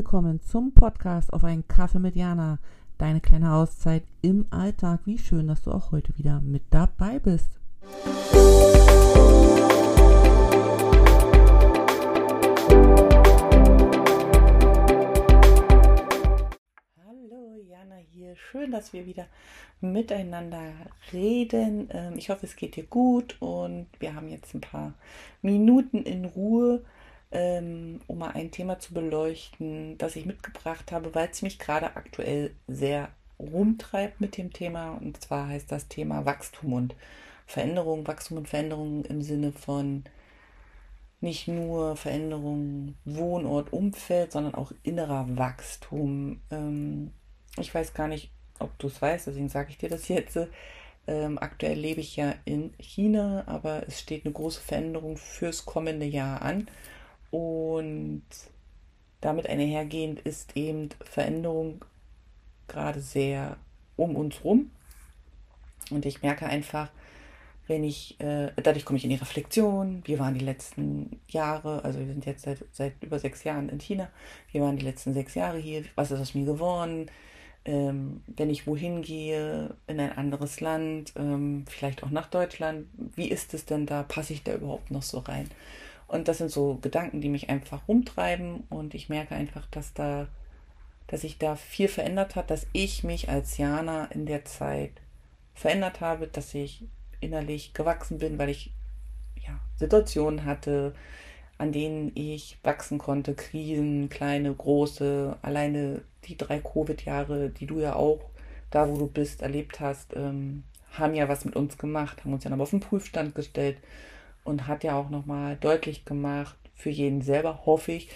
Willkommen zum Podcast auf einen Kaffee mit Jana. Deine kleine Auszeit im Alltag. Wie schön, dass du auch heute wieder mit dabei bist. Hallo Jana hier. Schön, dass wir wieder miteinander reden. Ähm, ich hoffe, es geht dir gut und wir haben jetzt ein paar Minuten in Ruhe ähm, um mal ein Thema zu beleuchten, das ich mitgebracht habe, weil es mich gerade aktuell sehr rumtreibt mit dem Thema. Und zwar heißt das Thema Wachstum und Veränderung, Wachstum und Veränderung im Sinne von nicht nur Veränderung Wohnort, Umfeld, sondern auch innerer Wachstum. Ähm, ich weiß gar nicht, ob du es weißt, deswegen sage ich dir das jetzt. Ähm, aktuell lebe ich ja in China, aber es steht eine große Veränderung fürs kommende Jahr an. Und damit einhergehend ist eben Veränderung gerade sehr um uns rum. Und ich merke einfach, wenn ich, äh, dadurch komme ich in die Reflexion. Wir waren die letzten Jahre, also wir sind jetzt seit, seit über sechs Jahren in China. Wir waren die letzten sechs Jahre hier. Was ist aus mir geworden? Ähm, wenn ich wohin gehe, in ein anderes Land, ähm, vielleicht auch nach Deutschland, wie ist es denn da? Passe ich da überhaupt noch so rein? Und das sind so Gedanken, die mich einfach rumtreiben. Und ich merke einfach, dass da, dass sich da viel verändert hat, dass ich mich als Jana in der Zeit verändert habe, dass ich innerlich gewachsen bin, weil ich ja, Situationen hatte, an denen ich wachsen konnte, Krisen, kleine, große, alleine die drei Covid-Jahre, die du ja auch da, wo du bist, erlebt hast, ähm, haben ja was mit uns gemacht, haben uns ja noch auf den Prüfstand gestellt und hat ja auch nochmal deutlich gemacht, für jeden selber, hoffe ich,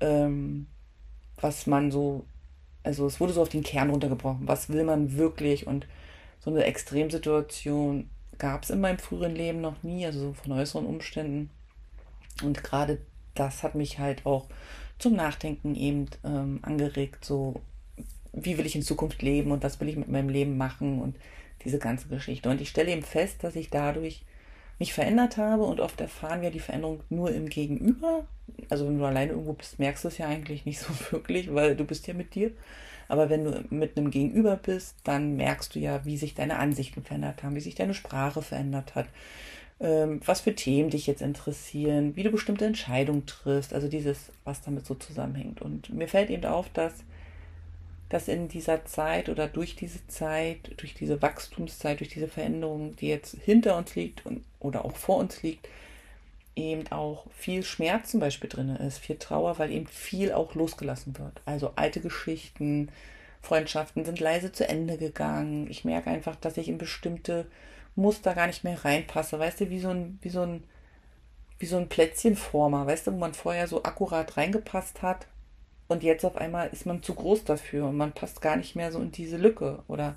ähm, was man so, also es wurde so auf den Kern runtergebrochen, was will man wirklich und so eine Extremsituation gab es in meinem früheren Leben noch nie, also so von äußeren Umständen. Und gerade das hat mich halt auch zum Nachdenken eben ähm, angeregt, so wie will ich in Zukunft leben und was will ich mit meinem Leben machen und diese ganze Geschichte. Und ich stelle eben fest, dass ich dadurch mich verändert habe und oft erfahren wir die Veränderung nur im Gegenüber. Also wenn du alleine irgendwo bist, merkst du es ja eigentlich nicht so wirklich, weil du bist ja mit dir. Aber wenn du mit einem Gegenüber bist, dann merkst du ja, wie sich deine Ansichten verändert haben, wie sich deine Sprache verändert hat, ähm, was für Themen dich jetzt interessieren, wie du bestimmte Entscheidungen triffst, also dieses, was damit so zusammenhängt. Und mir fällt eben auf, dass dass in dieser Zeit oder durch diese Zeit, durch diese Wachstumszeit, durch diese Veränderung, die jetzt hinter uns liegt und, oder auch vor uns liegt, eben auch viel Schmerz zum Beispiel drin ist, viel Trauer, weil eben viel auch losgelassen wird. Also alte Geschichten, Freundschaften sind leise zu Ende gegangen. Ich merke einfach, dass ich in bestimmte Muster gar nicht mehr reinpasse. Weißt du, wie so ein, wie so ein, wie so ein Plätzchenformer, weißt du, wo man vorher so akkurat reingepasst hat und jetzt auf einmal ist man zu groß dafür und man passt gar nicht mehr so in diese Lücke. Oder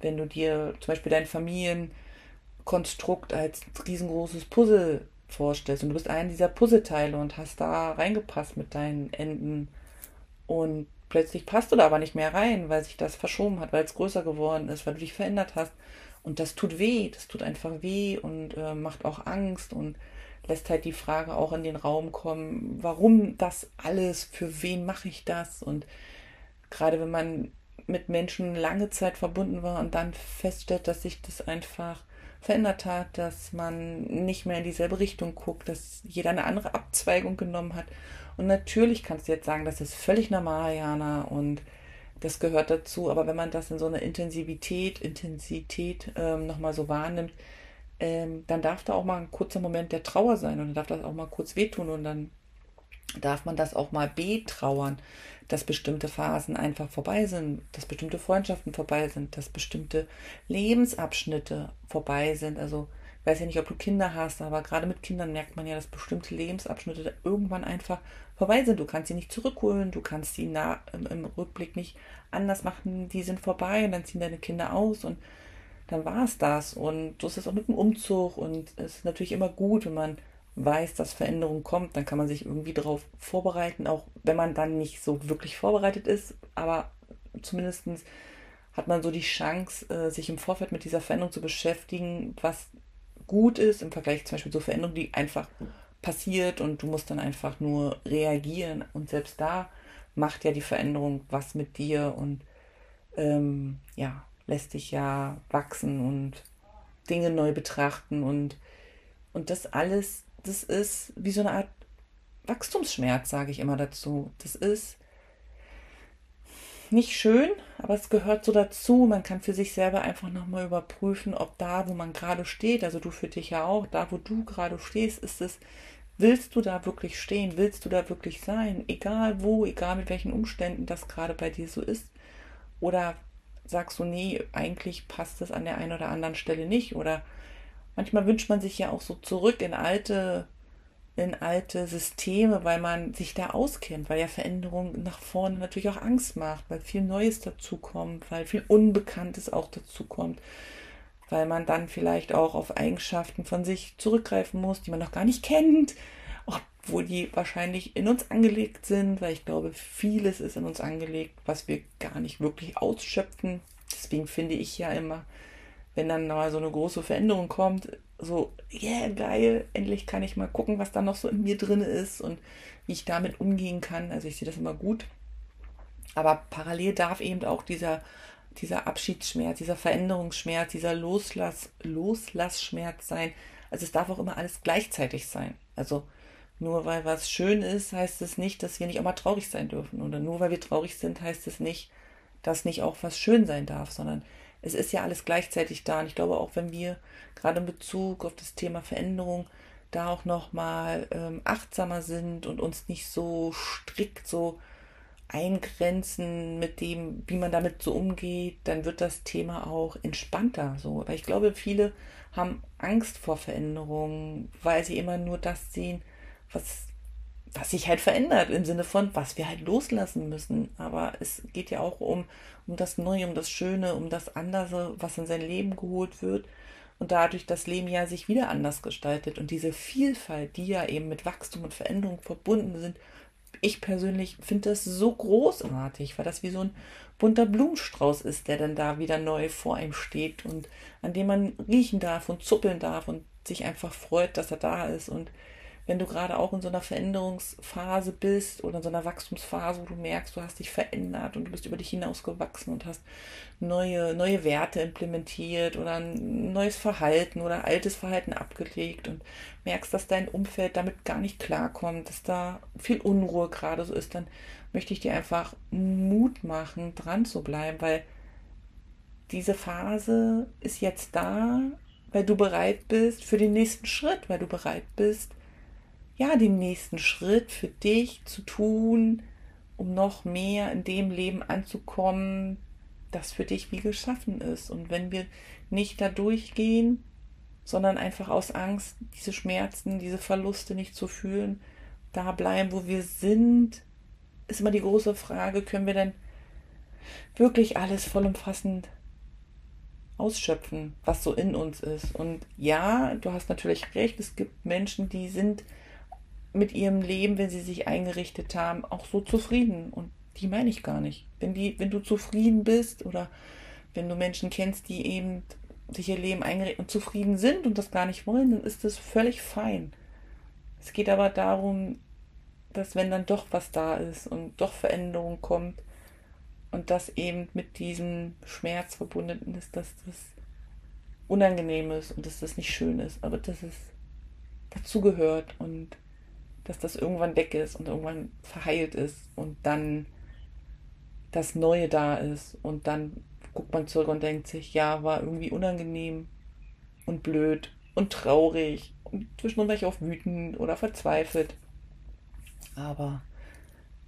wenn du dir zum Beispiel dein Familienkonstrukt als riesengroßes Puzzle vorstellst und du bist einer dieser Puzzleteile und hast da reingepasst mit deinen Enden und plötzlich passt du da aber nicht mehr rein, weil sich das verschoben hat, weil es größer geworden ist, weil du dich verändert hast. Und das tut weh, das tut einfach weh und äh, macht auch Angst und lässt halt die Frage auch in den Raum kommen, warum das alles, für wen mache ich das? Und gerade wenn man mit Menschen lange Zeit verbunden war und dann feststellt, dass sich das einfach verändert hat, dass man nicht mehr in dieselbe Richtung guckt, dass jeder eine andere Abzweigung genommen hat. Und natürlich kannst du jetzt sagen, das ist völlig normal, Jana, und das gehört dazu. Aber wenn man das in so einer Intensivität, Intensität ähm, nochmal so wahrnimmt, ähm, dann darf da auch mal ein kurzer Moment der Trauer sein und dann darf das auch mal kurz wehtun und dann darf man das auch mal betrauern, dass bestimmte Phasen einfach vorbei sind, dass bestimmte Freundschaften vorbei sind, dass bestimmte Lebensabschnitte vorbei sind. Also ich weiß ja nicht, ob du Kinder hast, aber gerade mit Kindern merkt man ja, dass bestimmte Lebensabschnitte irgendwann einfach vorbei sind. Du kannst sie nicht zurückholen, du kannst sie im, im Rückblick nicht anders machen, die sind vorbei und dann ziehen deine Kinder aus und dann war es das. Und so ist es auch mit dem Umzug. Und es ist natürlich immer gut, wenn man weiß, dass Veränderung kommt, dann kann man sich irgendwie darauf vorbereiten, auch wenn man dann nicht so wirklich vorbereitet ist. Aber zumindest hat man so die Chance, äh, sich im Vorfeld mit dieser Veränderung zu beschäftigen, was gut ist im Vergleich zum Beispiel zur Veränderung, die einfach passiert und du musst dann einfach nur reagieren. Und selbst da macht ja die Veränderung was mit dir und ähm, ja, lässt dich ja wachsen und Dinge neu betrachten und, und das alles, das ist wie so eine Art Wachstumsschmerz, sage ich immer dazu. Das ist nicht schön, aber es gehört so dazu. Man kann für sich selber einfach nochmal überprüfen, ob da, wo man gerade steht, also du für dich ja auch, da, wo du gerade stehst, ist es, willst du da wirklich stehen, willst du da wirklich sein, egal wo, egal mit welchen Umständen das gerade bei dir so ist. Oder sagst du, nee, eigentlich passt es an der einen oder anderen Stelle nicht. Oder manchmal wünscht man sich ja auch so zurück in alte in alte Systeme, weil man sich da auskennt, weil ja Veränderung nach vorne natürlich auch Angst macht, weil viel Neues dazukommt, weil viel Unbekanntes auch dazukommt, weil man dann vielleicht auch auf Eigenschaften von sich zurückgreifen muss, die man noch gar nicht kennt, obwohl die wahrscheinlich in uns angelegt sind, weil ich glaube, vieles ist in uns angelegt, was wir gar nicht wirklich ausschöpfen. Deswegen finde ich ja immer, wenn dann mal so eine große Veränderung kommt, so, yeah, geil, endlich kann ich mal gucken, was da noch so in mir drin ist und wie ich damit umgehen kann. Also ich sehe das immer gut. Aber parallel darf eben auch dieser, dieser Abschiedsschmerz, dieser Veränderungsschmerz, dieser Loslass, Loslassschmerz sein. Also es darf auch immer alles gleichzeitig sein. Also nur weil was schön ist, heißt es nicht, dass wir nicht auch mal traurig sein dürfen. Oder nur weil wir traurig sind, heißt es nicht, dass nicht auch was schön sein darf, sondern es ist ja alles gleichzeitig da. Und ich glaube auch, wenn wir gerade in Bezug auf das Thema Veränderung da auch nochmal ähm, achtsamer sind und uns nicht so strikt so eingrenzen mit dem, wie man damit so umgeht, dann wird das Thema auch entspannter so. Weil ich glaube, viele haben Angst vor Veränderungen, weil sie immer nur das sehen, was was sich halt verändert im Sinne von, was wir halt loslassen müssen. Aber es geht ja auch um, um das Neue, um das Schöne, um das andere, was in sein Leben geholt wird und dadurch das Leben ja sich wieder anders gestaltet. Und diese Vielfalt, die ja eben mit Wachstum und Veränderung verbunden sind, ich persönlich finde das so großartig, weil das wie so ein bunter Blumenstrauß ist, der dann da wieder neu vor einem steht und an dem man riechen darf und zuppeln darf und sich einfach freut, dass er da ist und wenn du gerade auch in so einer Veränderungsphase bist oder in so einer Wachstumsphase, wo du merkst, du hast dich verändert und du bist über dich hinausgewachsen und hast neue, neue Werte implementiert oder ein neues Verhalten oder altes Verhalten abgelegt und merkst, dass dein Umfeld damit gar nicht klarkommt, dass da viel Unruhe gerade so ist, dann möchte ich dir einfach Mut machen, dran zu bleiben, weil diese Phase ist jetzt da, weil du bereit bist für den nächsten Schritt, weil du bereit bist, ja, den nächsten Schritt für dich zu tun, um noch mehr in dem Leben anzukommen, das für dich wie geschaffen ist. Und wenn wir nicht da durchgehen, sondern einfach aus Angst, diese Schmerzen, diese Verluste nicht zu fühlen, da bleiben, wo wir sind, ist immer die große Frage, können wir denn wirklich alles vollumfassend ausschöpfen, was so in uns ist. Und ja, du hast natürlich recht, es gibt Menschen, die sind mit ihrem Leben, wenn sie sich eingerichtet haben, auch so zufrieden. Und die meine ich gar nicht. Wenn, die, wenn du zufrieden bist oder wenn du Menschen kennst, die eben sich ihr Leben eingerichtet und zufrieden sind und das gar nicht wollen, dann ist das völlig fein. Es geht aber darum, dass wenn dann doch was da ist und doch Veränderung kommt und das eben mit diesem Schmerz verbunden ist, dass das unangenehm ist und dass das nicht schön ist, aber dass es dazugehört und dass das irgendwann weg ist und irgendwann verheilt ist und dann das Neue da ist und dann guckt man zurück und denkt sich, ja, war irgendwie unangenehm und blöd und traurig und zwischendurch war ich auch wütend oder verzweifelt. Aber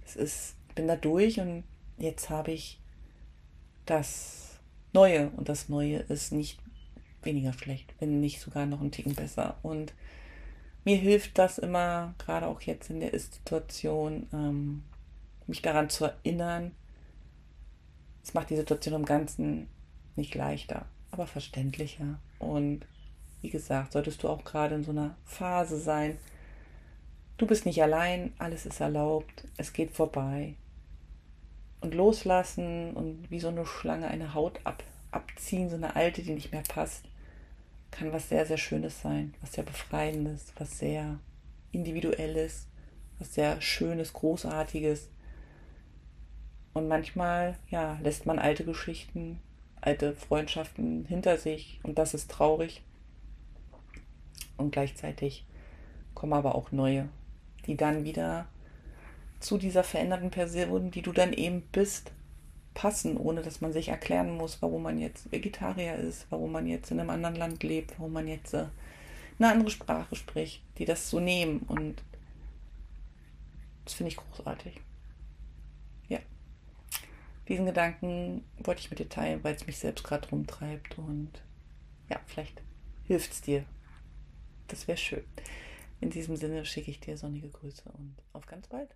es ist, bin da durch und jetzt habe ich das Neue und das Neue ist nicht weniger schlecht, wenn nicht sogar noch ein Ticken besser und mir hilft das immer, gerade auch jetzt in der Ist-Situation, ähm, mich daran zu erinnern. Es macht die Situation im Ganzen nicht leichter, aber verständlicher. Und wie gesagt, solltest du auch gerade in so einer Phase sein, du bist nicht allein, alles ist erlaubt, es geht vorbei. Und loslassen und wie so eine Schlange eine Haut ab, abziehen, so eine alte, die nicht mehr passt kann was sehr, sehr Schönes sein, was sehr Befreiendes, was sehr Individuelles, was sehr Schönes, Großartiges. Und manchmal, ja, lässt man alte Geschichten, alte Freundschaften hinter sich und das ist traurig. Und gleichzeitig kommen aber auch neue, die dann wieder zu dieser veränderten Person, die du dann eben bist, passen, ohne dass man sich erklären muss, warum man jetzt Vegetarier ist, warum man jetzt in einem anderen Land lebt, warum man jetzt äh, eine andere Sprache spricht, die das so nehmen. Und das finde ich großartig. Ja. Diesen Gedanken wollte ich mit dir teilen, weil es mich selbst gerade rumtreibt. Und ja, vielleicht hilft es dir. Das wäre schön. In diesem Sinne schicke ich dir sonnige Grüße und auf ganz bald.